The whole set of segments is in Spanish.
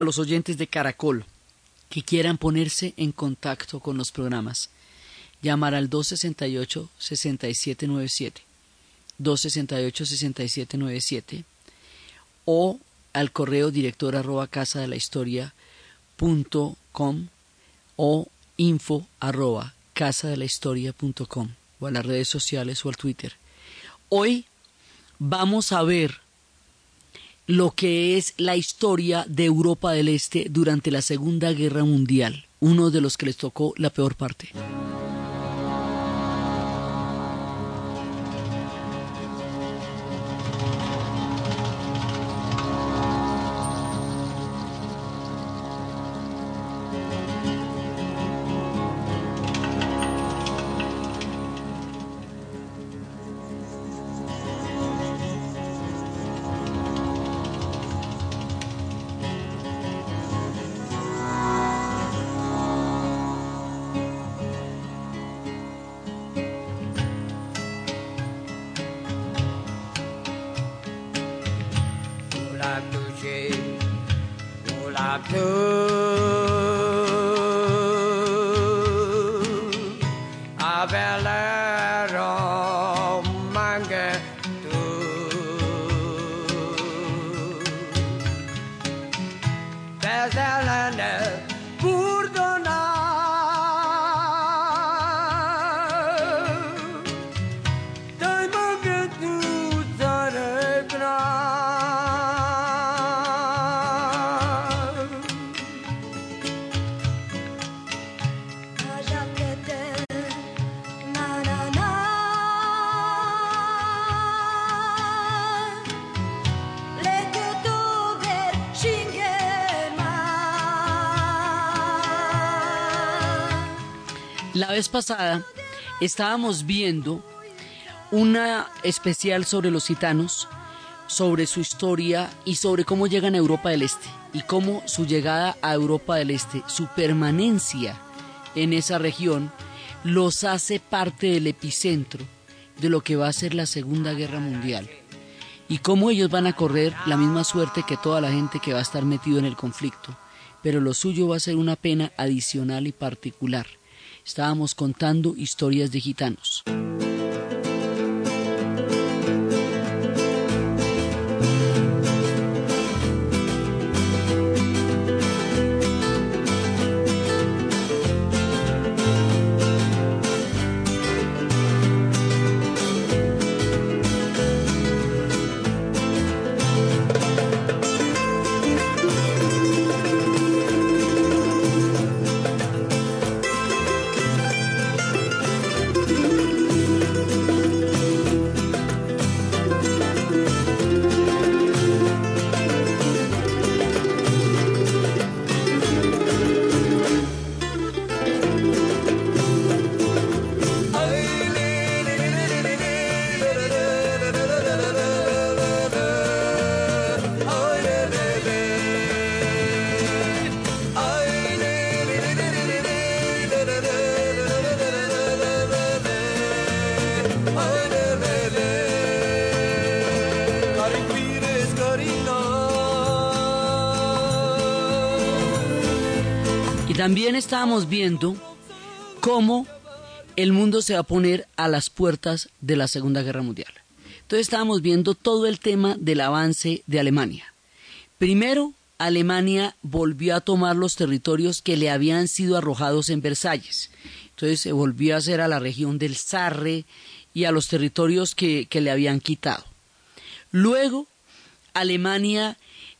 a los oyentes de Caracol que quieran ponerse en contacto con los programas. Llamar al 268-6797, 268-6797 o al correo director arroba casa de la historia punto com o info arroba casa de la historia punto com o a las redes sociales o al Twitter. Hoy vamos a ver lo que es la historia de Europa del Este durante la Segunda Guerra Mundial, uno de los que les tocó la peor parte. La vez pasada estábamos viendo una especial sobre los gitanos, sobre su historia y sobre cómo llegan a Europa del Este y cómo su llegada a Europa del Este, su permanencia en esa región, los hace parte del epicentro de lo que va a ser la Segunda Guerra Mundial y cómo ellos van a correr la misma suerte que toda la gente que va a estar metido en el conflicto, pero lo suyo va a ser una pena adicional y particular estábamos contando historias de gitanos. También estábamos viendo cómo el mundo se va a poner a las puertas de la Segunda Guerra Mundial. Entonces estábamos viendo todo el tema del avance de Alemania. Primero, Alemania volvió a tomar los territorios que le habían sido arrojados en Versalles. Entonces se volvió a hacer a la región del Sarre y a los territorios que, que le habían quitado. Luego, Alemania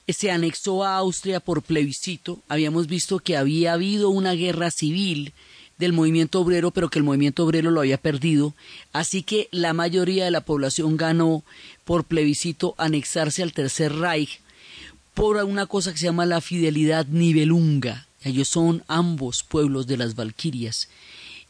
se anexó a Austria por plebiscito. Habíamos visto que había habido una guerra civil del movimiento obrero, pero que el movimiento obrero lo había perdido. Así que la mayoría de la población ganó por plebiscito anexarse al Tercer Reich por una cosa que se llama la fidelidad nivelunga. Ellos son ambos pueblos de las Valquirias.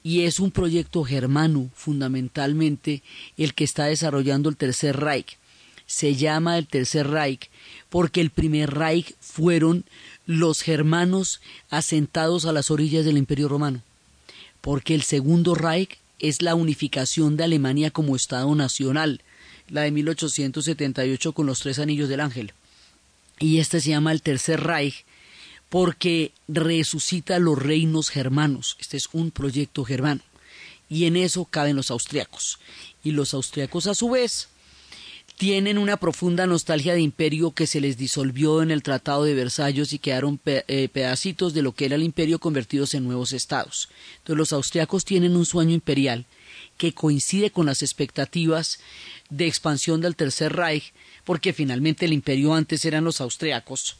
Y es un proyecto germano, fundamentalmente, el que está desarrollando el Tercer Reich. Se llama el Tercer Reich porque el primer Reich fueron los germanos asentados a las orillas del Imperio Romano, porque el segundo Reich es la unificación de Alemania como Estado nacional, la de 1878 con los tres anillos del ángel. Y este se llama el Tercer Reich, porque resucita los reinos germanos. Este es un proyecto germano. Y en eso caben los austriacos. Y los austriacos a su vez tienen una profunda nostalgia de imperio que se les disolvió en el Tratado de Versalles y quedaron eh, pedacitos de lo que era el imperio convertidos en nuevos estados. Entonces los austriacos tienen un sueño imperial que coincide con las expectativas de expansión del Tercer Reich, porque finalmente el imperio antes eran los austriacos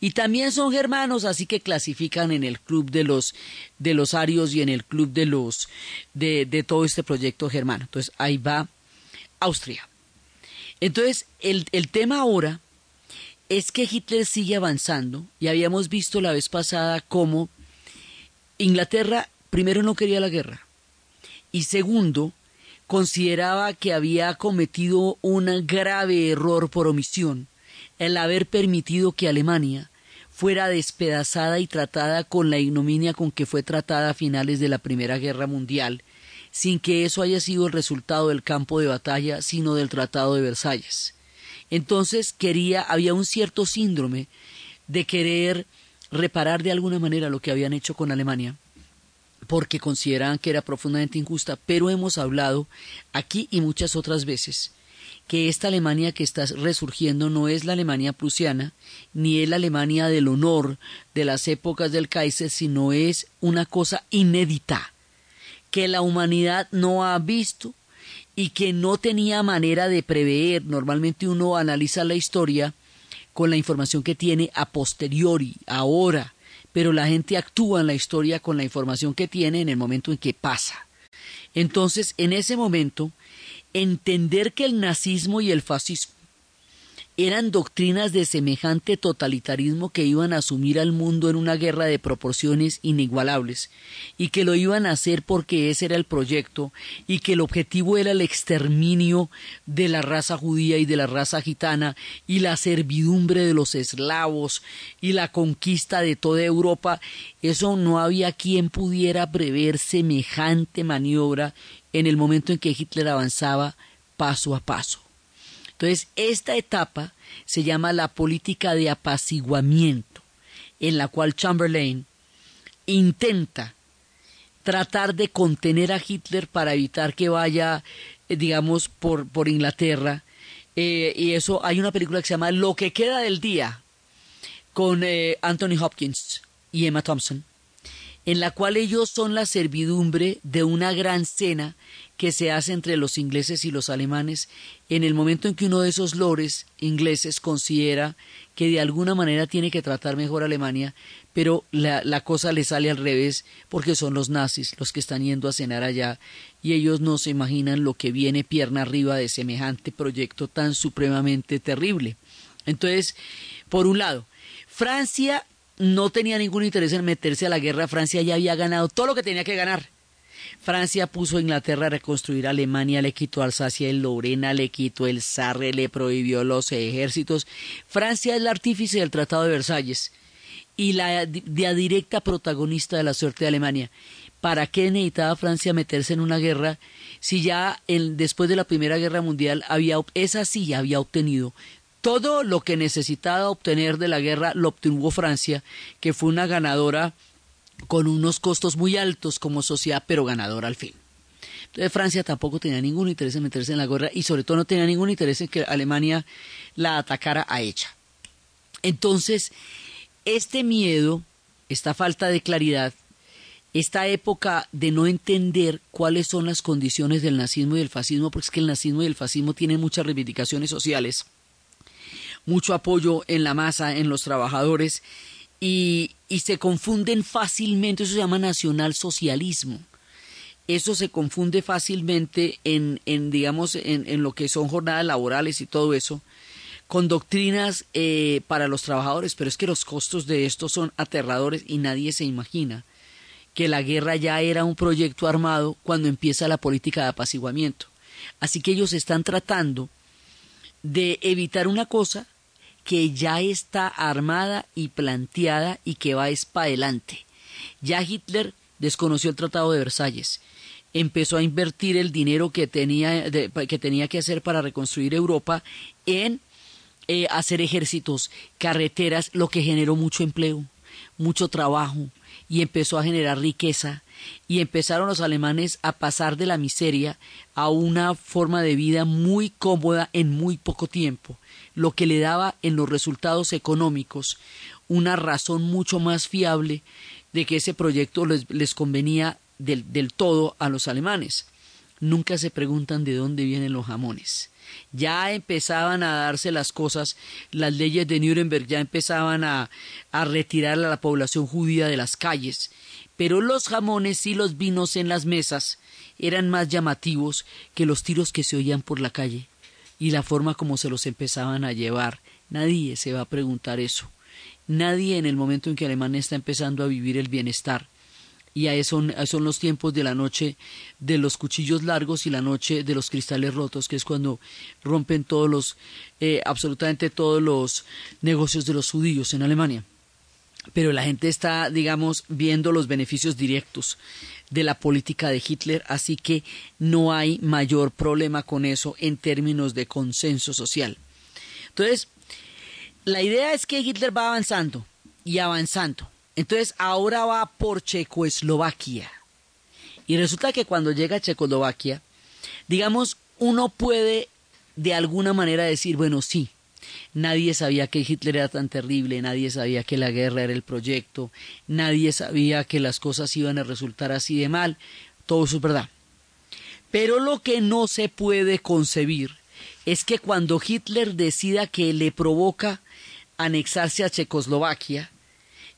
y también son germanos, así que clasifican en el club de los de los arios y en el club de los de, de todo este proyecto germano. Entonces ahí va Austria. Entonces el, el tema ahora es que Hitler sigue avanzando. Y habíamos visto la vez pasada cómo Inglaterra primero no quería la guerra. Y segundo consideraba que había cometido un grave error por omisión el haber permitido que Alemania fuera despedazada y tratada con la ignominia con que fue tratada a finales de la Primera Guerra Mundial, sin que eso haya sido el resultado del campo de batalla, sino del Tratado de Versalles. Entonces quería, había un cierto síndrome de querer reparar de alguna manera lo que habían hecho con Alemania, porque consideraban que era profundamente injusta, pero hemos hablado aquí y muchas otras veces que esta Alemania que está resurgiendo no es la Alemania prusiana, ni es la Alemania del honor de las épocas del Kaiser, sino es una cosa inédita, que la humanidad no ha visto y que no tenía manera de prever. Normalmente uno analiza la historia con la información que tiene a posteriori, ahora, pero la gente actúa en la historia con la información que tiene en el momento en que pasa. Entonces, en ese momento, entender que el nazismo y el fascismo eran doctrinas de semejante totalitarismo que iban a asumir al mundo en una guerra de proporciones inigualables y que lo iban a hacer porque ese era el proyecto y que el objetivo era el exterminio de la raza judía y de la raza gitana y la servidumbre de los eslavos y la conquista de toda Europa, eso no había quien pudiera prever semejante maniobra en el momento en que Hitler avanzaba paso a paso. Entonces, esta etapa se llama la política de apaciguamiento, en la cual Chamberlain intenta tratar de contener a Hitler para evitar que vaya, eh, digamos, por, por Inglaterra. Eh, y eso, hay una película que se llama Lo que queda del día, con eh, Anthony Hopkins y Emma Thompson en la cual ellos son la servidumbre de una gran cena que se hace entre los ingleses y los alemanes en el momento en que uno de esos lores ingleses considera que de alguna manera tiene que tratar mejor a Alemania, pero la, la, cosa le sale al revés porque son los nazis los que están yendo a cenar allá y ellos no se imaginan lo que viene pierna arriba de semejante proyecto tan supremamente terrible. Entonces, por un lado, Francia no tenía ningún interés en meterse a la guerra. Francia ya había ganado todo lo que tenía que ganar. Francia puso a Inglaterra a reconstruir Alemania, le quitó Alsacia y Lorena, le quitó el Sarre, le prohibió los ejércitos. Francia es el artífice del Tratado de Versalles y la, directa protagonista de la suerte de Alemania. ¿Para qué necesitaba Francia meterse en una guerra si ya después de la Primera Guerra Mundial había, esa sí había obtenido todo lo que necesitaba obtener de la guerra lo obtuvo Francia, que fue una ganadora con unos costos muy altos como sociedad, pero ganadora al fin. Entonces Francia tampoco tenía ningún interés en meterse en la guerra y sobre todo no tenía ningún interés en que Alemania la atacara a ella. Entonces, este miedo, esta falta de claridad, esta época de no entender cuáles son las condiciones del nazismo y del fascismo, porque es que el nazismo y el fascismo tienen muchas reivindicaciones sociales, mucho apoyo en la masa, en los trabajadores, y, y se confunden fácilmente, eso se llama nacionalsocialismo. Eso se confunde fácilmente en, en digamos, en, en, lo que son jornadas laborales y todo eso, con doctrinas eh, para los trabajadores, pero es que los costos de esto son aterradores y nadie se imagina que la guerra ya era un proyecto armado cuando empieza la política de apaciguamiento. Así que ellos están tratando de evitar una cosa que ya está armada y planteada y que va es para adelante. Ya Hitler desconoció el Tratado de Versalles, empezó a invertir el dinero que tenía, que, tenía que hacer para reconstruir Europa en eh, hacer ejércitos, carreteras, lo que generó mucho empleo. mucho trabajo y empezó a generar riqueza y empezaron los alemanes a pasar de la miseria a una forma de vida muy cómoda en muy poco tiempo, lo que le daba en los resultados económicos una razón mucho más fiable de que ese proyecto les, convenía del, del todo a los alemanes. Nunca se preguntan de dónde vienen los jamones ya empezaban a darse las cosas, las leyes de Nuremberg ya empezaban a, a retirar a la población judía de las calles, pero los jamones y los vinos en las mesas eran más llamativos que los tiros que se oían por la calle y la forma como se los empezaban a llevar. Nadie se va a preguntar eso. Nadie en el momento en que Alemania está empezando a vivir el bienestar y son, son los tiempos de la noche de los cuchillos largos y la noche de los cristales rotos, que es cuando rompen todos los, eh, absolutamente todos los negocios de los judíos en Alemania. Pero la gente está, digamos, viendo los beneficios directos de la política de Hitler, así que no hay mayor problema con eso en términos de consenso social. Entonces, la idea es que Hitler va avanzando y avanzando entonces ahora va por Checoslovaquia. Y resulta que cuando llega a Checoslovaquia, digamos, uno puede de alguna manera decir, bueno, sí, nadie sabía que Hitler era tan terrible, nadie sabía que la guerra era el proyecto, nadie sabía que las cosas iban a resultar así de mal, todo eso es verdad. Pero lo que no se puede concebir es que cuando Hitler decida que le provoca anexarse a Checoslovaquia,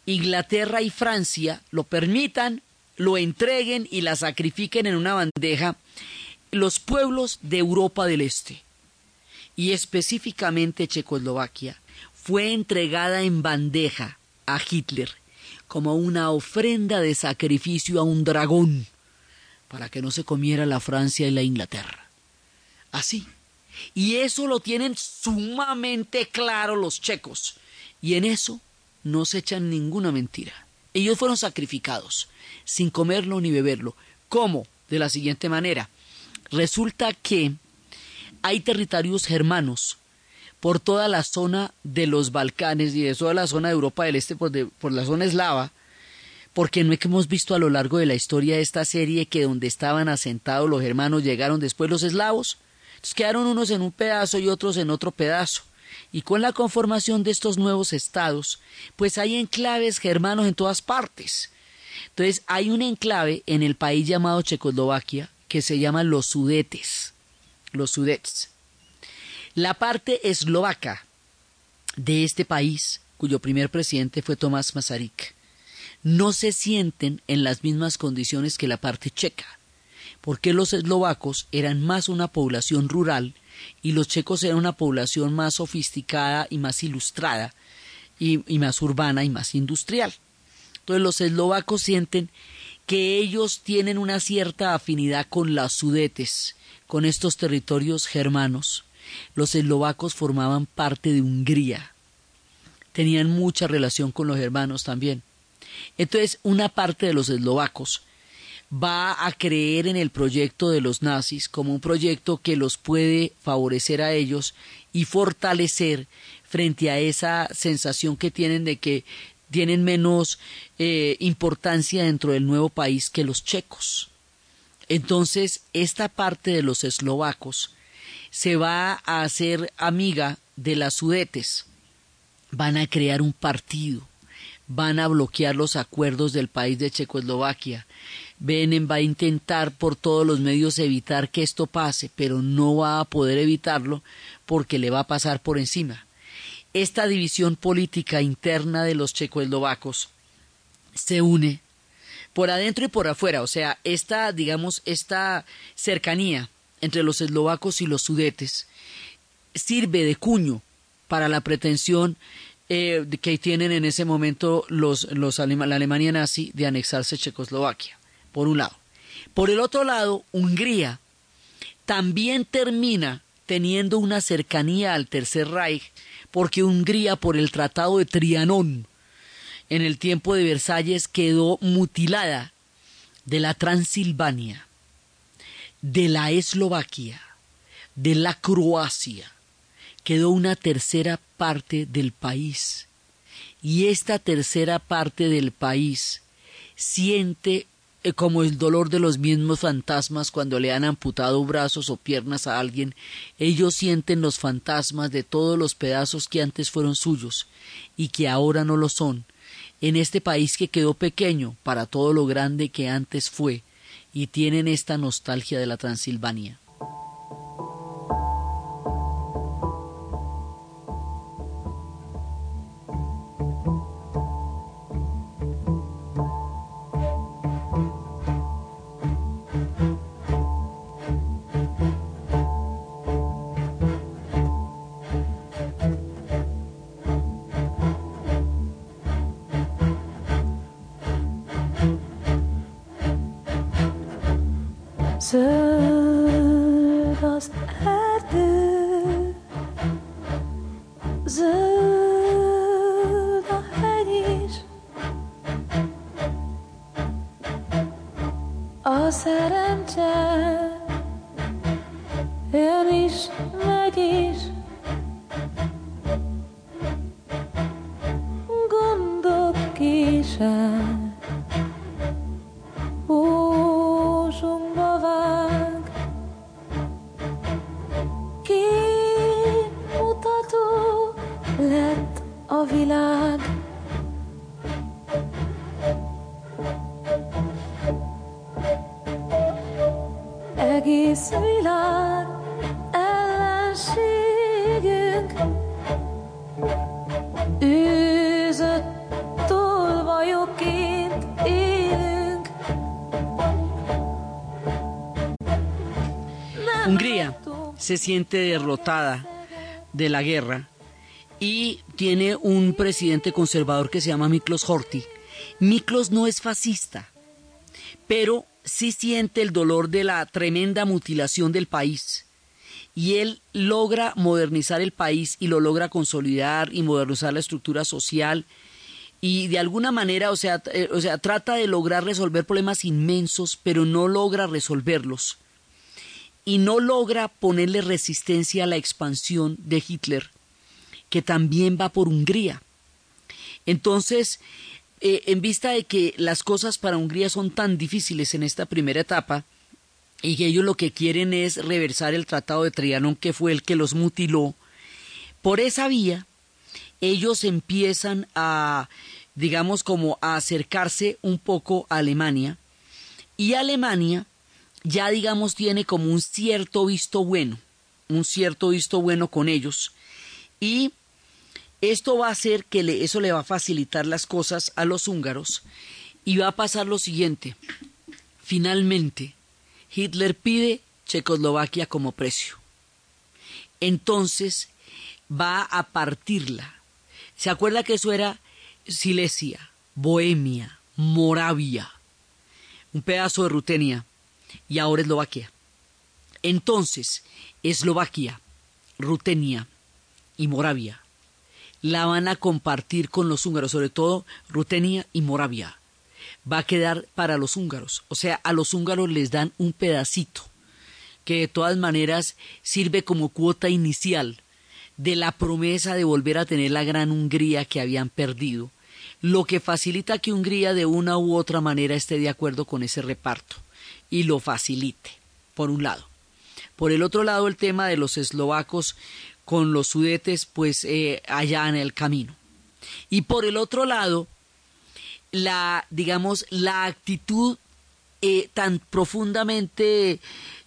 Inglaterra y Francia lo permitan, lo entreguen y la sacrifiquen en una bandeja los pueblos de Europa del Este y específicamente Checoslovaquia fue entregada en bandeja a Hitler como una ofrenda de sacrificio a un dragón para que no se comiera la Francia y la Inglaterra. Así. Y eso lo tienen sumamente claro los checos. Y en eso no se echan ninguna mentira. Ellos fueron sacrificados, sin comerlo ni beberlo. ¿Cómo? De la siguiente manera. Resulta que hay territorios germanos por toda la zona de los Balcanes y de toda la zona de Europa del Este, por, por la zona eslava, porque no es que hemos visto a lo largo de la historia de esta serie que donde estaban asentados los germanos llegaron después los eslavos. Entonces quedaron unos en un pedazo y otros en otro pedazo. Y con la conformación de estos nuevos estados, pues hay enclaves germanos en todas partes. Entonces hay un enclave en el país llamado Checoslovaquia que se llama los Sudetes. Los Sudets. La parte eslovaca de este país, cuyo primer presidente fue Tomás Masaryk, no se sienten en las mismas condiciones que la parte checa, porque los eslovacos eran más una población rural y los checos eran una población más sofisticada y más ilustrada y, más urbana y más industrial. Entonces los eslovacos sienten que ellos tienen una cierta afinidad con las sudetes, con estos territorios germanos. Los eslovacos formaban parte de Hungría. Tenían mucha relación con los germanos también. Entonces, una parte de los eslovacos va a creer en el proyecto de los nazis como un proyecto que los puede favorecer a ellos y fortalecer frente a esa sensación que tienen de que tienen menos eh, importancia dentro del nuevo país que los checos. Entonces, esta parte de los eslovacos se va a hacer amiga de las sudetes. Van a crear un partido, van a bloquear los acuerdos del país de Checoslovaquia, Benem va a intentar por todos los medios evitar que esto pase, pero no va a poder evitarlo porque le va a pasar por encima. Esta división política interna de los checoslovacos se une por adentro y por afuera, o sea, esta, digamos, esta cercanía entre los eslovacos y los sudetes sirve de cuño para la pretensión eh, que tienen en ese momento los, los la Alemania nazi de anexarse Checoslovaquia por un lado. Por el otro lado, Hungría también termina teniendo una cercanía al Tercer Reich, porque Hungría, por el Tratado de Trianón, en el tiempo de Versalles, quedó mutilada de la Transilvania, de la Eslovaquia, de la Croacia, quedó una tercera parte del país. y esta tercera parte del país siente eh, como el dolor de los mismos fantasmas cuando le han amputado brazos o piernas a alguien, ellos sienten los fantasmas de todos los pedazos que antes fueron suyos y que ahora no lo son, en este país que quedó pequeño para todo lo grande que antes fue, y tienen esta nostalgia de la Transilvania. Zöld az erdő, zöld a hegy is, a szerencse se siente derrotada de la guerra y tiene un presidente conservador que se llama Miklos Horthy. Miklos no es fascista, pero sí siente el dolor de la tremenda mutilación del país. Y él logra modernizar el país y lo logra consolidar y modernizar la estructura social y de alguna manera, o sea, eh, o sea, trata de lograr resolver problemas inmensos, pero no logra resolverlos. Y no logra ponerle resistencia a la expansión de Hitler, que también va por Hungría. Entonces, eh, en vista de que las cosas para Hungría son tan difíciles en esta primera etapa, y que ellos lo que quieren es reversar el Tratado de Trianon, que fue el que los mutiló, por esa vía, ellos empiezan a, digamos, como a acercarse un poco a Alemania, y Alemania ya, digamos, tiene como un cierto visto bueno, un cierto visto bueno con ellos, y esto va a hacer que eso le va a facilitar las cosas a los húngaros y va a pasar lo siguiente. Finalmente, Hitler pide Checoslovaquia como precio. Entonces va a partirla. ¿Se acuerda que eso era Silesia, Bohemia, Moravia, un pedazo de Rutenia y ahora Eslovaquia? Entonces, Eslovaquia, Rutenia y Moravia la van a compartir con los húngaros, sobre todo Rutenia y Moravia. Va a quedar para los húngaros, o sea, a los húngaros les dan un pedacito, que de todas maneras sirve como cuota inicial de la promesa de volver a tener la gran Hungría que habían perdido, lo que facilita que Hungría de una u otra manera esté de acuerdo con ese reparto y lo facilite, por un lado. Por el otro lado, el tema de los eslovacos con los sudetes pues eh, allá en el camino. Y por el otro lado, la, digamos, la actitud eh, tan profundamente,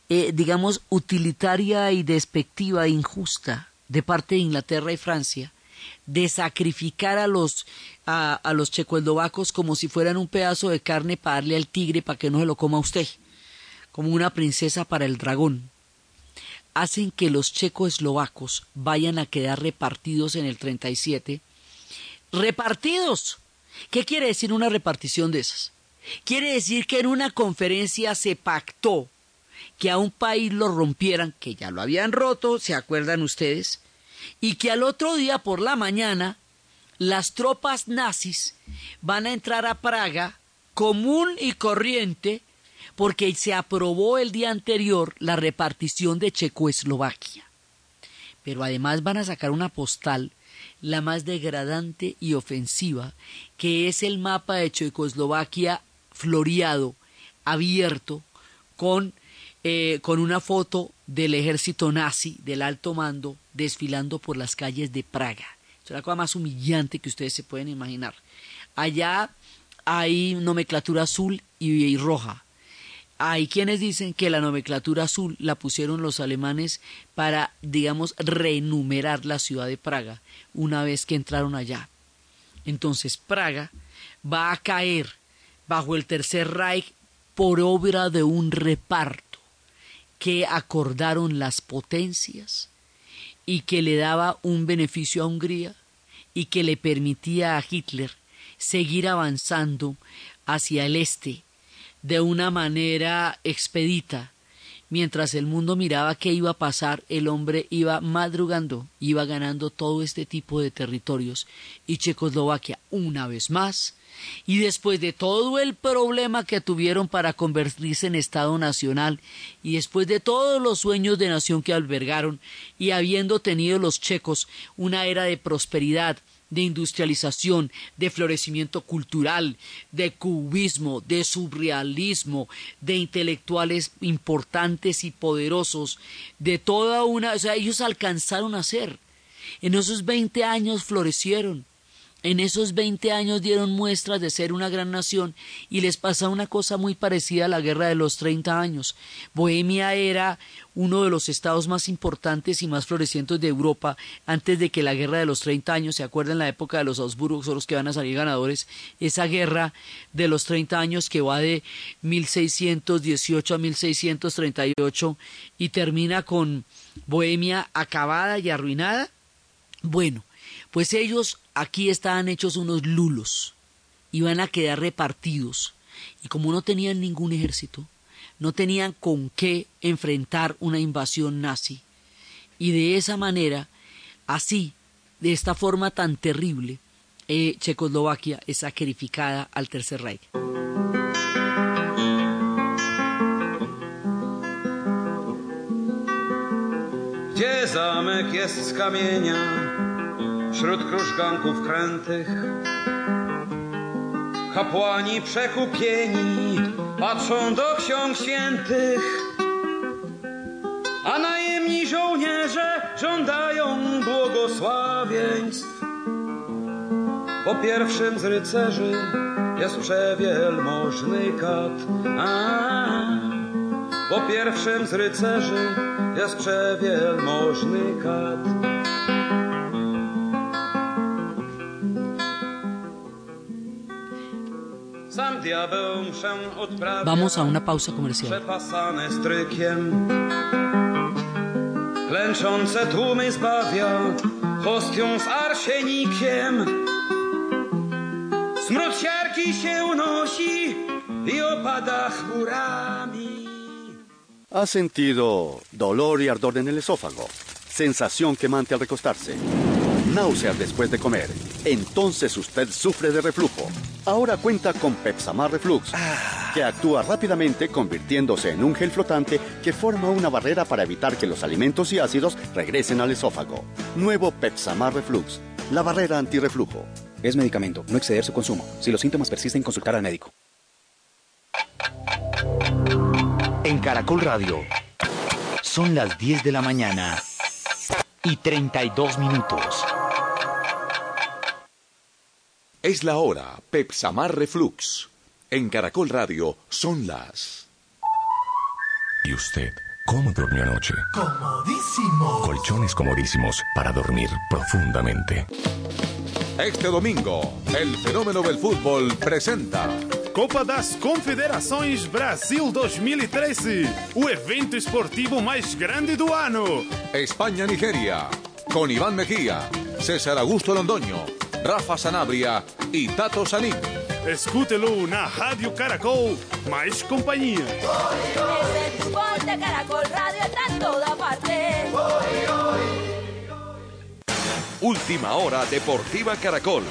eh, digamos, utilitaria y despectiva e injusta de parte de Inglaterra y Francia, de sacrificar a los, a, a los checoslovacos como si fueran un pedazo de carne para darle al tigre para que no se lo coma usted, como una princesa para el dragón hacen que los checoslovacos vayan a quedar repartidos en el 37. ¡Repartidos! ¿Qué quiere decir una repartición de esas? Quiere decir que en una conferencia se pactó que a un país lo rompieran, que ya lo habían roto, ¿se acuerdan ustedes? Y que al otro día por la mañana las tropas nazis van a entrar a Praga común y corriente porque se aprobó el día anterior la repartición de Checoslovaquia. Pero además van a sacar una postal la más degradante y ofensiva, que es el mapa de Checoslovaquia floreado, abierto, con, eh, con una foto del ejército nazi, del alto mando, desfilando por las calles de Praga. Es la cosa más humillante que ustedes se pueden imaginar. Allá hay nomenclatura azul y, y roja. Hay quienes dicen que la nomenclatura azul la pusieron los alemanes para, digamos, renumerar la ciudad de Praga una vez que entraron allá. Entonces Praga va a caer bajo el Tercer Reich por obra de un reparto que acordaron las potencias y que le daba un beneficio a Hungría y que le permitía a Hitler seguir avanzando hacia el este de una manera expedita. Mientras el mundo miraba qué iba a pasar, el hombre iba madrugando, iba ganando todo este tipo de territorios y Checoslovaquia una vez más y después de todo el problema que tuvieron para convertirse en Estado Nacional, y después de todos los sueños de nación que albergaron, y habiendo tenido los checos una era de prosperidad, de industrialización, de florecimiento cultural, de cubismo, de surrealismo, de intelectuales importantes y poderosos, de toda una, o sea, ellos alcanzaron a ser. En esos veinte años florecieron, en esos 20 años dieron muestras de ser una gran nación y les pasa una cosa muy parecida a la guerra de los 30 años. Bohemia era uno de los estados más importantes y más florecientes de Europa antes de que la guerra de los 30 años, se acuerdan la época de los Habsburgos, son los que van a salir ganadores, esa guerra de los 30 años que va de 1618 a 1638 y termina con Bohemia acabada y arruinada. Bueno, pues ellos aquí estaban hechos unos lulos, iban a quedar repartidos, y como no tenían ningún ejército, no tenían con qué enfrentar una invasión nazi, y de esa manera, así, de esta forma tan terrible, eh, Checoslovaquia es sacrificada al Tercer Reich. Wśród krużganków krętych? Kapłani przekupieni patrzą do ksiąg świętych, a najemni żołnierze żądają błogosławieństw. Po pierwszym z rycerzy jest przewielmożny kat. A, po pierwszym z rycerzy jest przewielmożny kat. Vamos a una pausa comercial. przepasane strykiem. Klęczące tłumy zbawia hostią z arsienikiem. Smród siarki się unosi i opada chmurami. ¿Ha sentido dolor y ardor en el esófago? Sensación quemante al recostarse. Náuseas después de comer. Entonces usted sufre de reflujo. Ahora cuenta con Pepsamar Reflux, que actúa rápidamente convirtiéndose en un gel flotante que forma una barrera para evitar que los alimentos y ácidos regresen al esófago. Nuevo Pepsamar Reflux, la barrera antirreflujo. Es medicamento, no exceder su consumo. Si los síntomas persisten, consultar al médico. En Caracol Radio son las 10 de la mañana y 32 minutos. Es la hora, Pepsamar Reflux. En Caracol Radio son las... ¿Y usted cómo durmió anoche? Comodísimo. Colchones comodísimos para dormir profundamente. Este domingo, el fenómeno del fútbol presenta Copa das Confederações Brasil 2013, o evento esportivo mais grande do ano. España-Nigeria, con Iván Mejía, César Augusto Londoño, Rafa Sanabria y Tato Sanín. Escútelo na Rádio Caracol, mais companhia. Es el fútbol de Caracol Radio está en toda parte. Última hora Deportiva Caracol.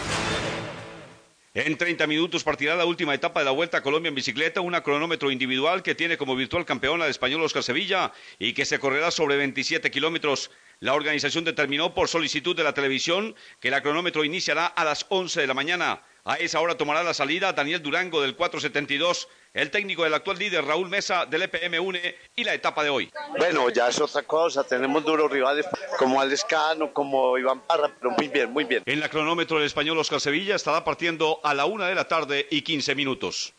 En 30 minutos partirá la última etapa de la Vuelta a Colombia en bicicleta, una cronómetro individual que tiene como virtual campeón de español Oscar Sevilla y que se correrá sobre 27 kilómetros. La organización determinó por solicitud de la televisión que el cronómetro iniciará a las 11 de la mañana. A esa hora tomará la salida Daniel Durango del 472, el técnico del actual líder Raúl Mesa del EPM UNE y la etapa de hoy. Bueno, ya es otra cosa, tenemos duros rivales como Alescano, como Iván Parra, pero muy bien, muy bien. En la cronómetro el español Oscar Sevilla estará partiendo a la una de la tarde y 15 minutos.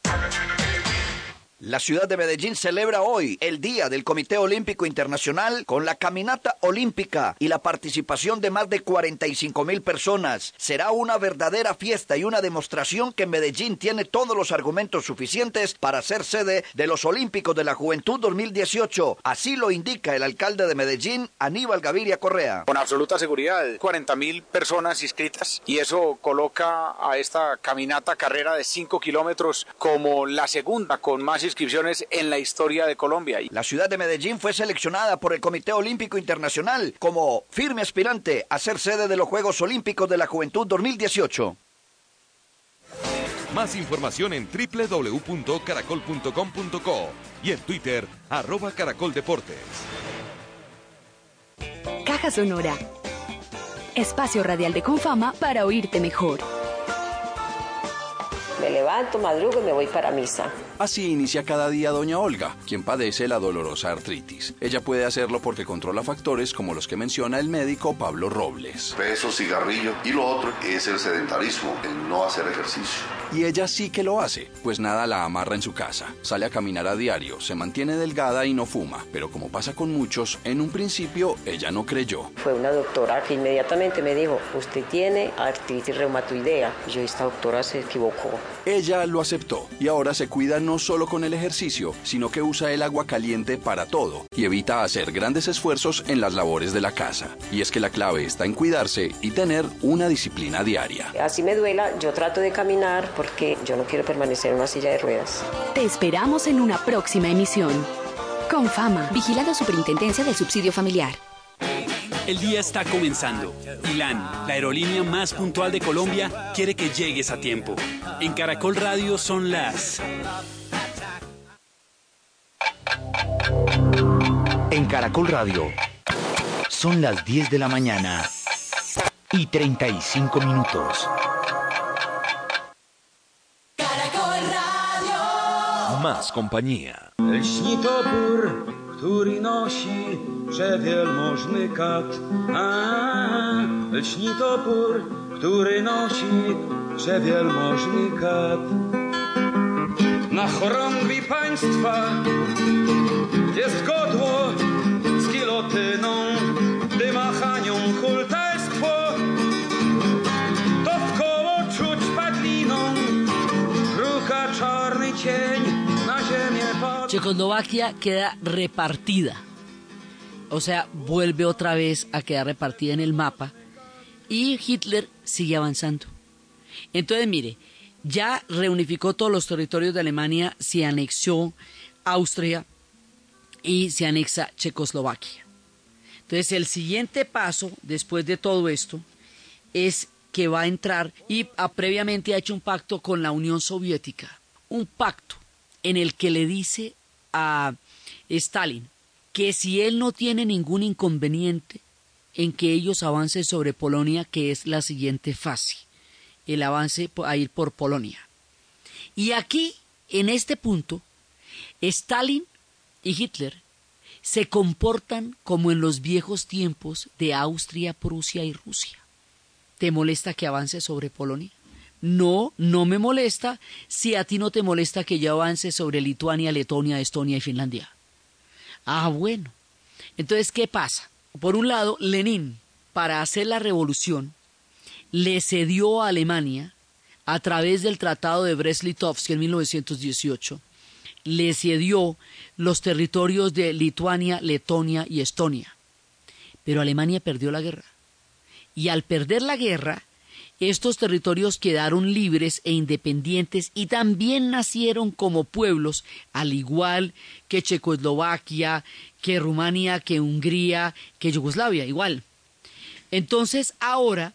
La ciudad de Medellín celebra hoy el Día del Comité Olímpico Internacional con la caminata olímpica y la participación de más de 45 mil personas. Será una verdadera fiesta y una demostración que Medellín tiene todos los argumentos suficientes para ser sede de los Olímpicos de la Juventud 2018. Así lo indica el alcalde de Medellín, Aníbal Gaviria Correa. Con absoluta seguridad, 40 mil personas inscritas y eso coloca a esta caminata carrera de 5 kilómetros como la segunda con más inscripciones en la historia de Colombia. La ciudad de Medellín fue seleccionada por el Comité Olímpico Internacional como firme aspirante a ser sede de los Juegos Olímpicos de la Juventud 2018. Más información en www.caracol.com.co y en Twitter, arroba caracoldeportes. Caja Sonora. Espacio radial de Confama para oírte mejor. Me levanto, madrugo y me voy para misa. Así inicia cada día doña Olga, quien padece la dolorosa artritis. Ella puede hacerlo porque controla factores como los que menciona el médico Pablo Robles. Peso, cigarrillo y lo otro es el sedentarismo, el no hacer ejercicio. Y ella sí que lo hace, pues nada la amarra en su casa. Sale a caminar a diario, se mantiene delgada y no fuma. Pero como pasa con muchos, en un principio ella no creyó. Fue una doctora que inmediatamente me dijo, usted tiene artritis reumatoidea. Y yo, esta doctora se equivocó. Ella lo aceptó y ahora se cuida no solo con el ejercicio, sino que usa el agua caliente para todo y evita hacer grandes esfuerzos en las labores de la casa. Y es que la clave está en cuidarse y tener una disciplina diaria. Así me duela, yo trato de caminar porque yo no quiero permanecer en una silla de ruedas. Te esperamos en una próxima emisión. Con fama, vigilada Superintendencia del Subsidio Familiar. El día está comenzando y LAN, la aerolínea más puntual de Colombia, quiere que llegues a tiempo. En Caracol Radio son las... En Caracol Radio son las 10 de la mañana y 35 minutos. Caracol Radio. Más compañía. Lśni topór, który nosi przewielmożny kat. A, lśni topór, który nosi przewielmożny kat. Na chorągwi państwa jest godło Checoslovaquia queda repartida. O sea, vuelve otra vez a quedar repartida en el mapa y Hitler sigue avanzando. Entonces, mire, ya reunificó todos los territorios de Alemania, se anexó Austria y se anexa Checoslovaquia. Entonces, el siguiente paso, después de todo esto, es que va a entrar y ah, previamente ha hecho un pacto con la Unión Soviética. Un pacto en el que le dice a Stalin que si él no tiene ningún inconveniente en que ellos avancen sobre Polonia, que es la siguiente fase, el avance a ir por Polonia. Y aquí, en este punto, Stalin y Hitler se comportan como en los viejos tiempos de Austria, Prusia y Rusia. ¿Te molesta que avance sobre Polonia? No, no me molesta si a ti no te molesta que yo avance sobre Lituania, Letonia, Estonia y Finlandia. Ah, bueno. Entonces, ¿qué pasa? Por un lado, Lenin, para hacer la revolución, le cedió a Alemania, a través del Tratado de Brest-Litovsk en 1918, le cedió los territorios de Lituania, Letonia y Estonia. Pero Alemania perdió la guerra. Y al perder la guerra, estos territorios quedaron libres e independientes y también nacieron como pueblos, al igual que Checoslovaquia, que Rumania, que Hungría, que Yugoslavia, igual. Entonces ahora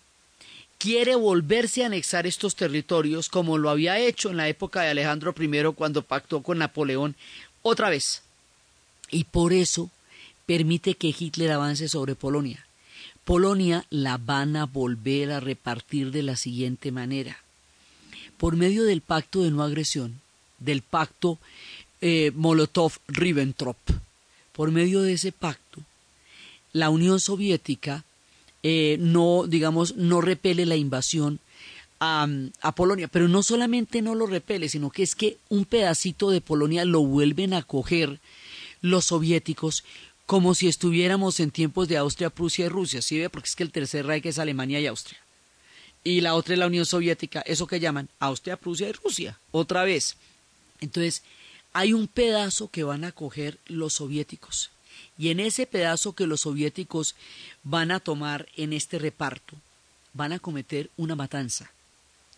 quiere volverse a anexar estos territorios como lo había hecho en la época de Alejandro I cuando pactó con Napoleón otra vez. Y por eso permite que Hitler avance sobre Polonia. Polonia la van a volver a repartir de la siguiente manera. Por medio del pacto de no agresión, del pacto eh, Molotov-Ribbentrop, por medio de ese pacto, la Unión Soviética eh, no, digamos, no repele la invasión a, Polonia, pero no solamente no lo repele, sino que es que un pedacito de Polonia lo vuelven a coger los soviéticos como si estuviéramos en tiempos de Austria, Prusia y Rusia, ¿sí ve? Porque es que el tercer Reich es Alemania y Austria. Y la otra es la Unión Soviética, eso que llaman Austria, Prusia y Rusia, otra vez. Entonces, hay un pedazo que van a coger los soviéticos. Y en ese pedazo que los soviéticos van a tomar en este reparto, van a cometer una matanza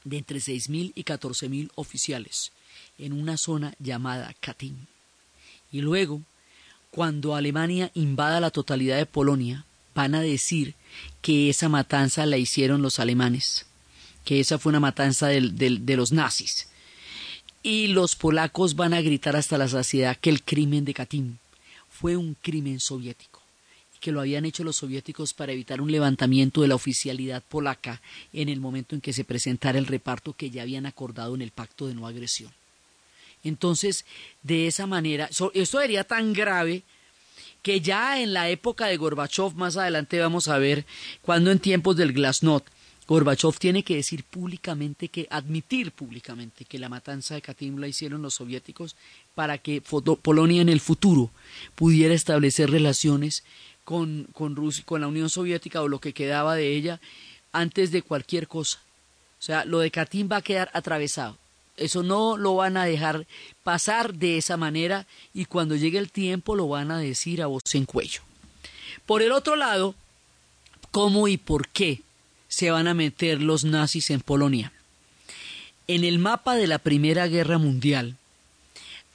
de entre 6.000 y 14.000 oficiales en una zona llamada Katyn. Y luego cuando Alemania invada la totalidad de Polonia, van a decir que esa matanza la hicieron los alemanes, que esa fue una matanza de los nazis. Y los polacos van a gritar hasta la saciedad que el crimen de Katyn fue un crimen soviético que lo habían hecho los soviéticos para evitar un levantamiento de la oficialidad polaca en el momento en que se presentara el reparto que ya habían acordado en el pacto de no agresión. Entonces, de esa manera, esto sería tan grave que ya en la época de Gorbachev, más adelante vamos a ver, cuando en tiempos del Glasnost, Gorbachev tiene que decir públicamente que, admitir públicamente que la matanza de Katyn la hicieron los soviéticos para que Polonia en el futuro pudiera establecer relaciones con, con, Rusia, con la Unión Soviética o lo que quedaba de ella antes de cualquier cosa. O sea, lo de Katyn va a quedar atravesado. Eso no lo van a dejar pasar de esa manera y cuando llegue el tiempo lo van a decir a voz en cuello. Por el otro lado, ¿cómo y por qué se van a meter los nazis en Polonia? En el mapa de la Primera Guerra Mundial,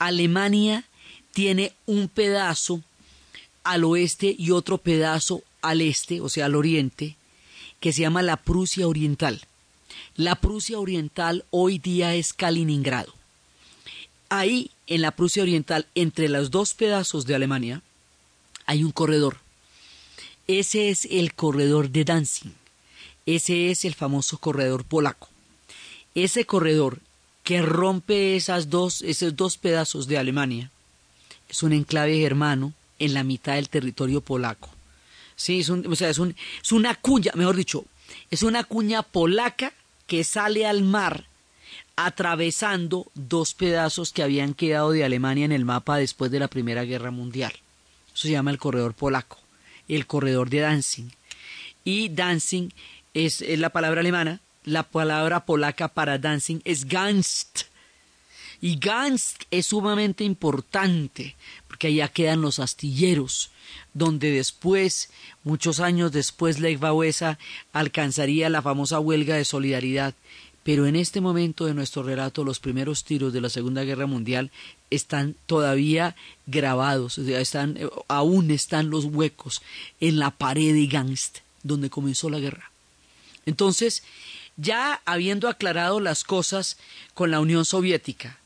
Alemania tiene un pedazo al oeste y otro pedazo al este, o sea, al oriente, que se llama la Prusia Oriental. La Prusia Oriental hoy día es Kaliningrado. Ahí, en la Prusia Oriental, entre los dos pedazos de Alemania, hay un corredor. Ese es el corredor de Danzig. Ese es el famoso corredor polaco. Ese corredor que rompe esas dos, esos dos pedazos de Alemania es un enclave germano en la mitad del territorio polaco. Sí, es, o sea, es, es una cuña, mejor dicho, es una cuña polaca que sale al mar atravesando dos pedazos que habían quedado de Alemania en el mapa después de la Primera Guerra Mundial. Eso se llama el corredor polaco, el corredor de Danzig. Y Danzig es, la palabra alemana, la palabra polaca para Danzig es Ganst. Y Gansk es sumamente importante porque allá quedan los astilleros, donde después, muchos años después, Lech Wałęsa alcanzaría la famosa huelga de solidaridad. Pero en este momento de nuestro relato, los primeros tiros de la Segunda Guerra Mundial están todavía grabados, están, aún están los huecos en la pared de Gansk, donde comenzó la guerra. Entonces, ya habiendo aclarado las cosas con la Unión Soviética,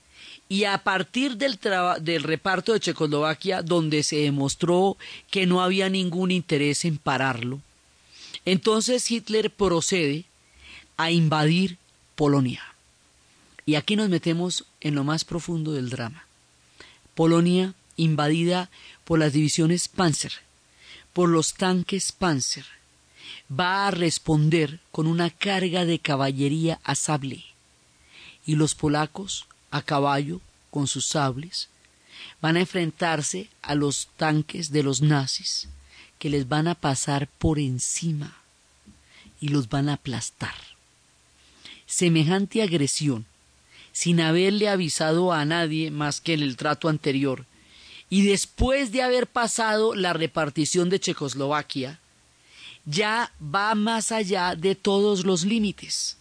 y a partir del, del reparto de Checoslovaquia, donde se demostró que no había ningún interés en pararlo, entonces Hitler procede a invadir Polonia. Y aquí nos metemos en lo más profundo del drama. Polonia invadida por las divisiones Panzer, por los tanques Panzer, va a responder con una carga de caballería a sable. Y los polacos a caballo con sus sables, van a enfrentarse a los tanques de los nazis que les van a pasar por encima y los van a aplastar. Semejante agresión, sin haberle avisado a nadie más que en el trato anterior, y después de haber pasado la repartición de Checoslovaquia, ya va más allá de todos los límites.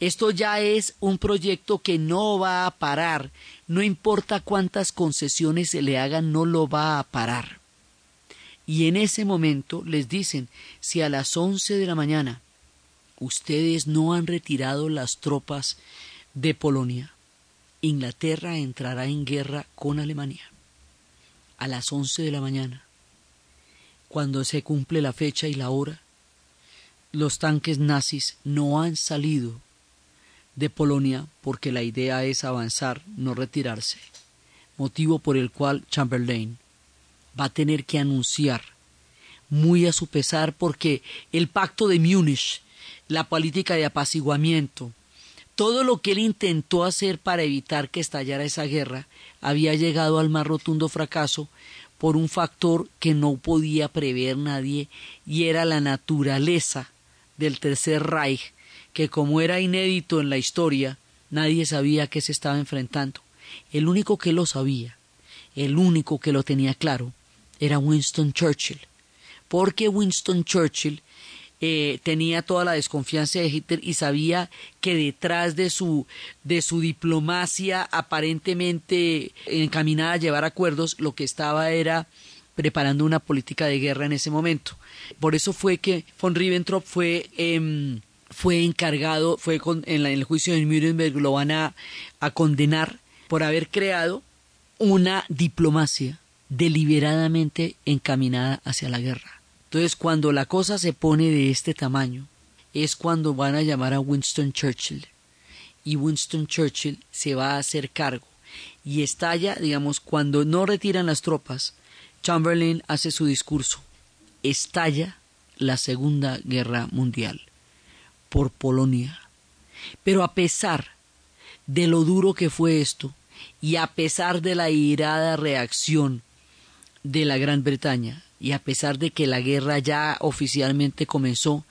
Esto ya es un proyecto que no va a parar, no importa cuántas concesiones se le hagan, no lo va a parar. Y en ese momento les dicen, si a las once de la mañana ustedes no han retirado las tropas de Polonia, Inglaterra entrará en guerra con Alemania. A las once de la mañana, cuando se cumple la fecha y la hora, los tanques nazis no han salido de Polonia porque la idea es avanzar, no retirarse, motivo por el cual Chamberlain va a tener que anunciar, muy a su pesar, porque el pacto de Múnich, la política de apaciguamiento, todo lo que él intentó hacer para evitar que estallara esa guerra había llegado al más rotundo fracaso por un factor que no podía prever nadie y era la naturaleza del Tercer Reich, que como era inédito en la historia, nadie sabía que se estaba enfrentando. El único que lo sabía, el único que lo tenía claro, era Winston Churchill, porque Winston Churchill eh, tenía toda la desconfianza de Hitler y sabía que detrás de su, de su diplomacia aparentemente encaminada a llevar acuerdos, lo que estaba era preparando una política de guerra en ese momento. Por eso fue que von Ribbentrop fue, em, fue encargado, fue en, el juicio de Nuremberg, lo van a condenar por haber creado una diplomacia deliberadamente encaminada hacia la guerra. Entonces, cuando la cosa se pone de este tamaño, es cuando van a llamar a Winston Churchill. Y Winston Churchill se va a hacer cargo. Y estalla, digamos, cuando no retiran las tropas, Chamberlain hace su discurso. Estalla la Segunda Guerra Mundial por Polonia. Pero a pesar de lo duro que fue esto, y a pesar de la irada reacción de la Gran Bretaña, y a pesar de que la guerra ya oficialmente comenzó,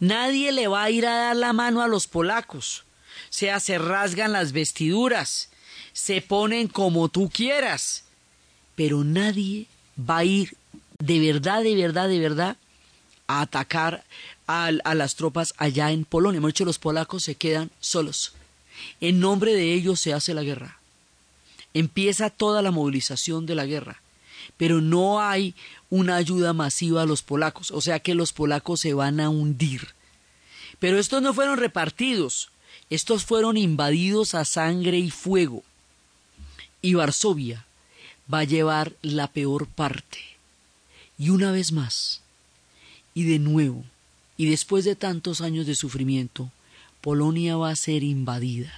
nadie le va a ir a dar la mano a los polacos. O sea, se rasgan las vestiduras, se ponen como tú quieras, pero nadie va a ir de verdad, de verdad, de verdad a atacar a, las tropas allá en Polonia. Hemos los polacos se quedan solos. En nombre de ellos se hace la guerra. Empieza toda la movilización de la guerra pero no hay una ayuda masiva a los polacos, o sea que los polacos se van a hundir. Pero estos no fueron repartidos, estos fueron invadidos a sangre y fuego. Y Varsovia va a llevar la peor parte. Y una vez más, y de nuevo, y después de tantos años de sufrimiento, Polonia va a ser invadida.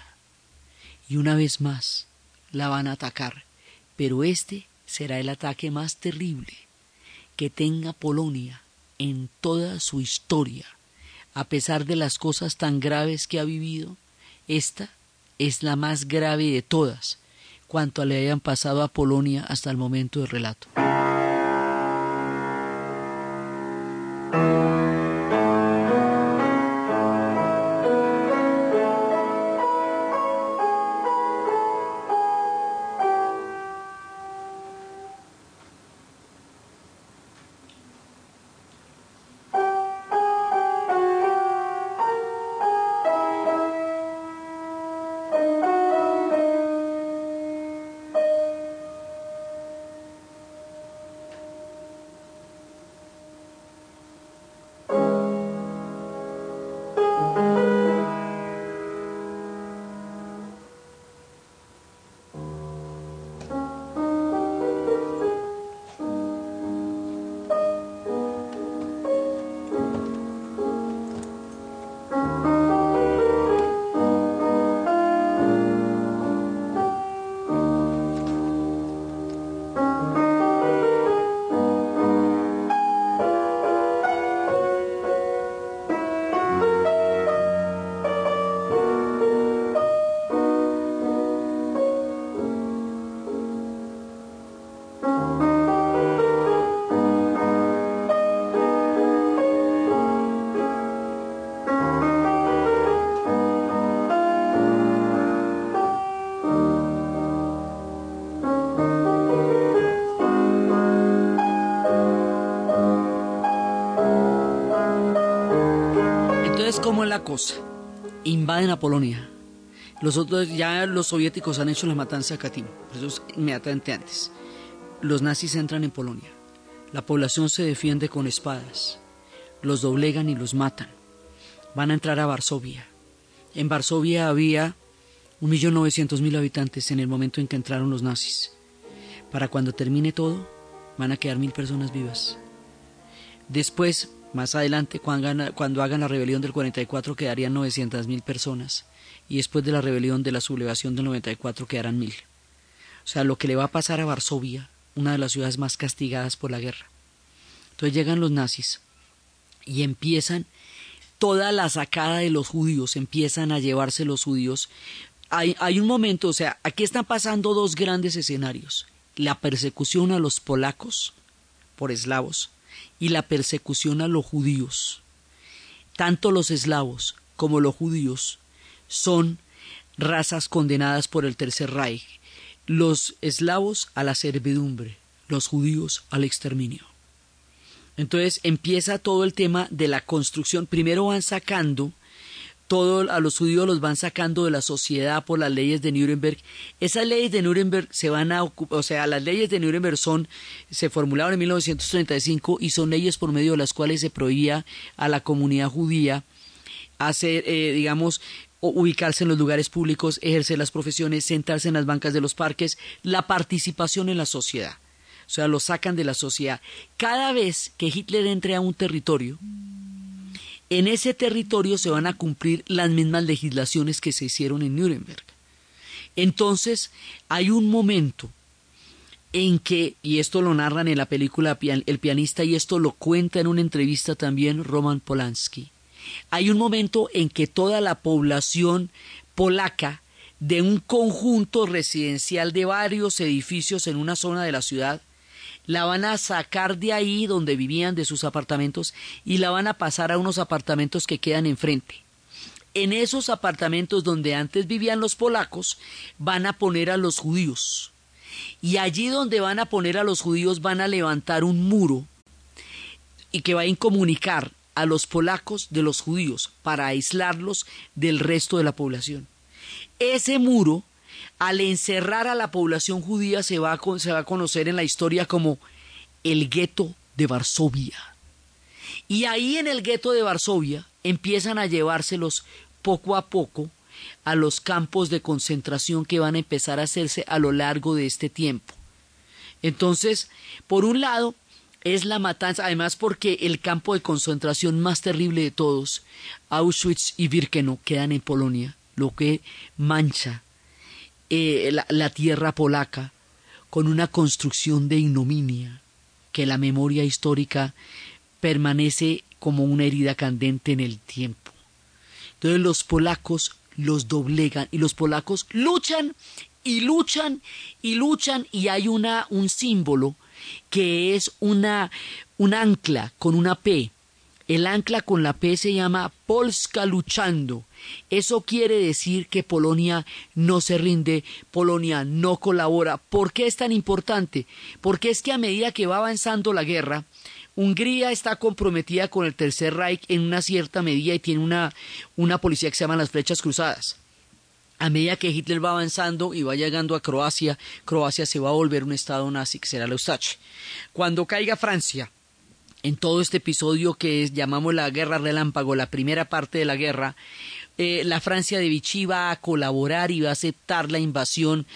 Y una vez más la van a atacar, pero este será el ataque más terrible que tenga Polonia en toda su historia. A pesar de las cosas tan graves que ha vivido, esta es la más grave de todas, cuanto le hayan pasado a Polonia hasta el momento del relato. Cosa. Invaden a Polonia. Los otros, ya los soviéticos han hecho la matanza a Katyn, eso es inmediatamente antes. Los nazis entran en Polonia. La población se defiende con espadas. Los doblegan y los matan. Van a entrar a Varsovia. En Varsovia había 1.900.000 habitantes en el momento en que entraron los nazis. Para cuando termine todo, van a quedar mil personas vivas. Después Más adelante, cuando hagan, la rebelión del 44, quedarían 900.000 personas. Y después de la rebelión de la sublevación del 94, quedarán 1.000. O sea, lo que le va a pasar a Varsovia, una de las ciudades más castigadas por la guerra. Entonces llegan los nazis y empiezan toda la sacada de los judíos, empiezan a llevarse los judíos. Hay, hay un momento, o sea, aquí están pasando dos grandes escenarios. La persecución a los polacos por eslavos y la persecución a los judíos. Tanto los eslavos como los judíos son razas condenadas por el Tercer Reich. Los eslavos a la servidumbre, los judíos al exterminio. Entonces empieza todo el tema de la construcción. Primero van sacando todo a los judíos los van sacando de la sociedad por las leyes de Nuremberg. Esas leyes de Nuremberg se van a o sea, las leyes de Nuremberg son se formularon en 1935 y son leyes por medio de las cuales se prohibía a la comunidad judía hacer eh, digamos ubicarse en los lugares públicos, ejercer las profesiones, sentarse en las bancas de los parques, la participación en la sociedad. O sea, lo sacan de la sociedad. Cada vez que Hitler entre a un territorio, en ese territorio se van a cumplir las mismas legislaciones que se hicieron en Nuremberg. Entonces, hay un momento en que, y esto lo narran en la película El pianista y esto lo cuenta en una entrevista también Roman Polanski, hay un momento en que toda la población polaca de un conjunto residencial de varios edificios en una zona de la ciudad la van a sacar de ahí donde vivían de sus apartamentos y la van a pasar a unos apartamentos que quedan enfrente. En esos apartamentos donde antes vivían los polacos van a poner a los judíos. Y allí donde van a poner a los judíos van a levantar un muro y que va a incomunicar a los polacos de los judíos para aislarlos del resto de la población. Ese muro al encerrar a la población judía se va a, se va a conocer en la historia como el gueto de Varsovia. Y ahí en el gueto de Varsovia empiezan a llevárselos poco a poco a los campos de concentración que van a empezar a hacerse a lo largo de este tiempo. Entonces, por un lado, es la matanza, además porque el campo de concentración más terrible de todos, Auschwitz y Birkenau, quedan en Polonia, lo que mancha eh, la, tierra polaca con una construcción de ignominia que la memoria histórica permanece como una herida candente en el tiempo. Entonces los polacos los doblegan y los polacos luchan y luchan y luchan y hay una un símbolo que es una un ancla con una P el ancla con la P se llama Polska luchando. Eso quiere decir que Polonia no se rinde, Polonia no colabora. ¿Por qué es tan importante? Porque es que a medida que va avanzando la guerra, Hungría está comprometida con el Tercer Reich en una cierta medida y tiene una, una policía que se llama las flechas cruzadas. A medida que Hitler va avanzando y va llegando a Croacia, Croacia se va a volver un estado nazi que será la Eustache. Cuando caiga Francia, en todo este episodio que es, llamamos la guerra relámpago, la primera parte de la guerra, eh, la Francia de Vichy va a colaborar y va a aceptar la invasión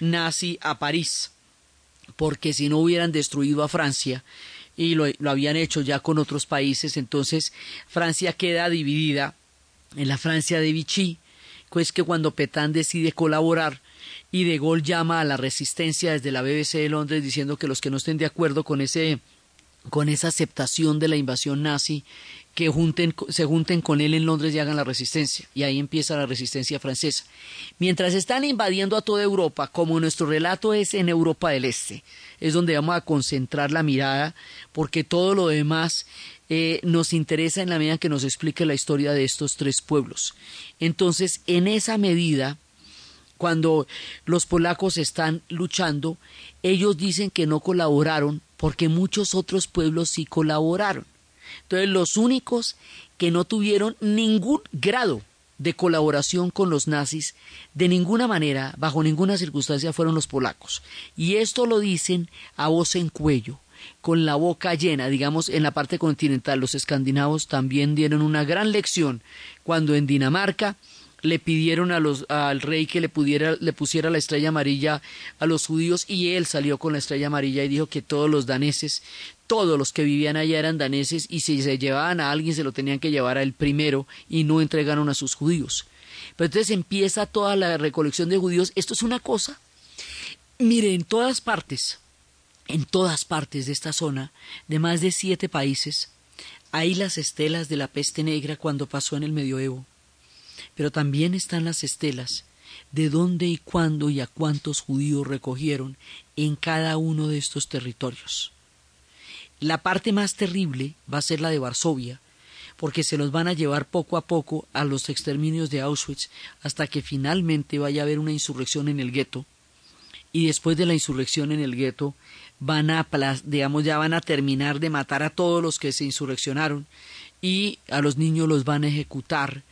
nazi a París, porque si no hubieran destruido a Francia, y lo, lo habían hecho ya con otros países, entonces Francia queda dividida en la Francia de Vichy, pues que cuando Petain decide colaborar, y De Gaulle llama a la resistencia desde la BBC de Londres diciendo que los que no estén de acuerdo con ese con esa aceptación de la invasión nazi, que junten, se junten con él en Londres y hagan la resistencia. Y ahí empieza la resistencia francesa. Mientras están invadiendo a toda Europa, como nuestro relato es en Europa del Este, es donde vamos a concentrar la mirada, porque todo lo demás eh, nos interesa en la medida que nos explique la historia de estos tres pueblos. Entonces, en esa medida, cuando los polacos están luchando, ellos dicen que no colaboraron porque muchos otros pueblos sí colaboraron. Entonces los únicos que no tuvieron ningún grado de colaboración con los nazis, de ninguna manera, bajo ninguna circunstancia, fueron los polacos. Y esto lo dicen a voz en cuello, con la boca llena, digamos, en la parte continental. Los escandinavos también dieron una gran lección cuando en Dinamarca le pidieron al rey que le, le pusiera la estrella amarilla a los judíos y él salió con la estrella amarilla y dijo que todos los daneses, todos los que vivían allá eran daneses y si se llevaban a alguien se lo tenían que llevar a él primero y no entregaron a sus judíos. Pero entonces empieza toda la recolección de judíos. Esto es una cosa. Mire, en todas partes, en todas partes de esta zona, de más de siete países, hay las estelas de la peste negra cuando pasó en el medioevo pero también están las estelas de dónde y cuándo y a cuántos judíos recogieron en cada uno de estos territorios. La parte más terrible va a ser la de Varsovia, porque se los van a llevar poco a poco a los exterminios de Auschwitz hasta que finalmente vaya a haber una insurrección en el gueto y después de la insurrección en el gueto van a digamos ya van a terminar de matar a todos los que se insurreccionaron y a los niños los van a ejecutar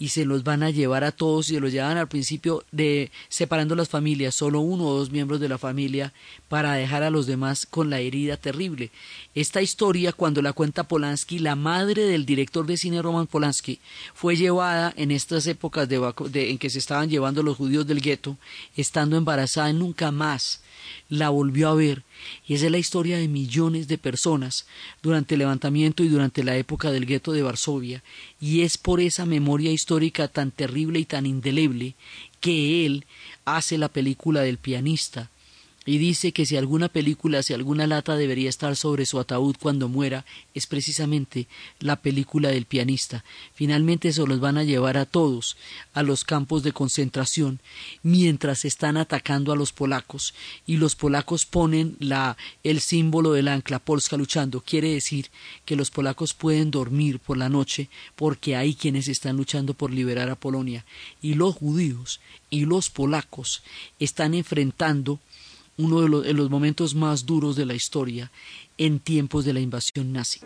y se los van a llevar a todos y se los llevan al principio de separando las familias, solo uno o dos miembros de la familia para dejar a los demás con la herida terrible. Esta historia, cuando la cuenta Polanski, la madre del director de cine Roman Polanski fue llevada en estas épocas de, en que se estaban llevando los judíos del gueto, estando embarazada, nunca más la volvió a ver. Y esa es la historia de millones de personas durante el levantamiento y durante la época del gueto de Varsovia. Y es por esa memoria histórica tan terrible y tan indeleble que él hace la película del pianista y dice que si alguna película, si alguna lata debería estar sobre su ataúd cuando muera, es precisamente la película del pianista. Finalmente se los van a llevar a todos a los campos de concentración mientras están atacando a los polacos y los polacos ponen la el símbolo del ancla polska luchando. Quiere decir que los polacos pueden dormir por la noche porque hay quienes están luchando por liberar a Polonia y los judíos y los polacos están enfrentando uno de los, momentos más duros de la historia en tiempos de la invasión nazi.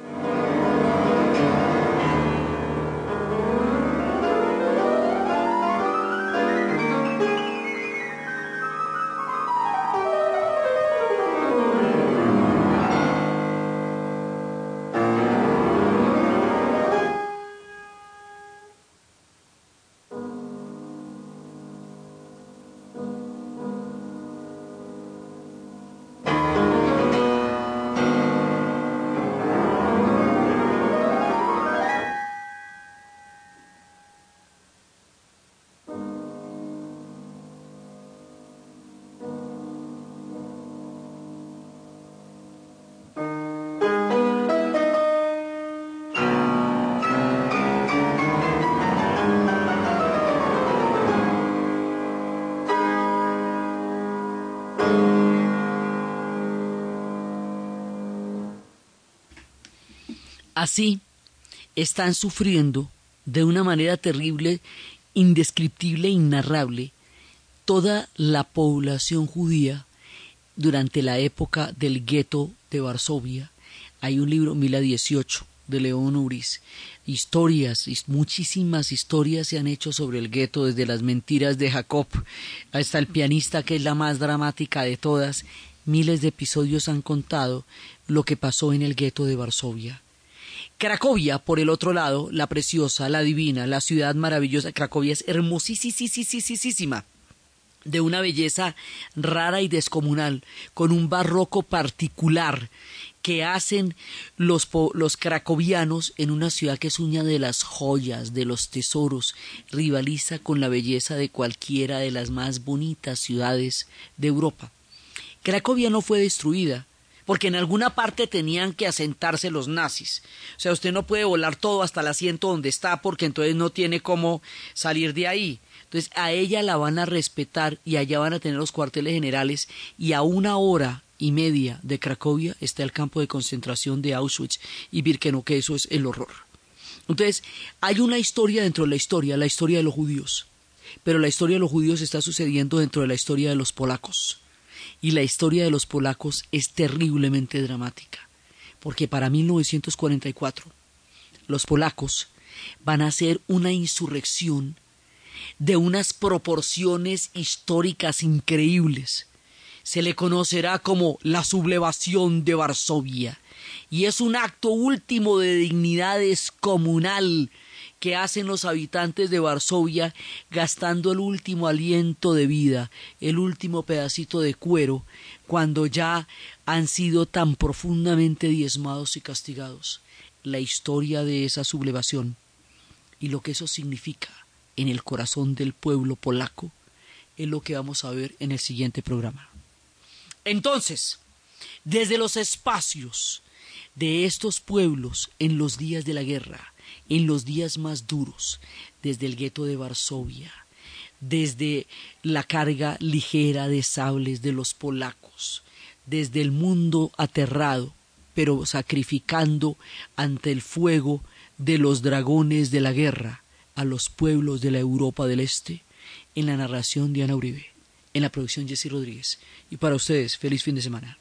Así están sufriendo de una manera terrible, indescriptible e inarrable toda la población judía durante la época del gueto de Varsovia. Hay un libro, Mila 18, de León Uris. Historias, muchísimas historias se han hecho sobre el gueto, desde las mentiras de Jacob hasta el pianista, que es la más dramática de todas. Miles de episodios han contado lo que pasó en el gueto de Varsovia. Cracovia, por el otro lado, la preciosa, la divina, la ciudad maravillosa, Cracovia es hermosísima, de una belleza rara y descomunal, con un barroco particular que hacen los, los cracovianos en una ciudad que es una de las joyas, de los tesoros, rivaliza con la belleza de cualquiera de las más bonitas ciudades de Europa. Cracovia no fue destruida, porque en alguna parte tenían que asentarse los nazis. O sea, usted no puede volar todo hasta el asiento donde está porque entonces no tiene cómo salir de ahí. Entonces a ella la van a respetar y allá van a tener los cuarteles generales y a una hora y media de Cracovia está el campo de concentración de Auschwitz y Birkenau, que eso es el horror. Entonces, hay una historia dentro de la historia, la historia de los judíos, pero la historia de los judíos está sucediendo dentro de la historia de los polacos. Y la historia de los polacos es terriblemente dramática, porque para 1944 los polacos van a hacer una insurrección de unas proporciones históricas increíbles. Se le conocerá como la sublevación de Varsovia, y es un acto último de dignidad descomunal que hacen los habitantes de Varsovia gastando el último aliento de vida, el último pedacito de cuero, cuando ya han sido tan profundamente diezmados y castigados. La historia de esa sublevación y lo que eso significa en el corazón del pueblo polaco es lo que vamos a ver en el siguiente programa. Entonces, desde los espacios de estos pueblos en los días de la guerra, en los días más duros, desde el gueto de Varsovia, desde la carga ligera de sables de los polacos, desde el mundo aterrado, pero sacrificando ante el fuego de los dragones de la guerra a los pueblos de la Europa del Este, en la narración de Ana Uribe, en la producción Jesse Rodríguez. Y para ustedes, feliz fin de semana.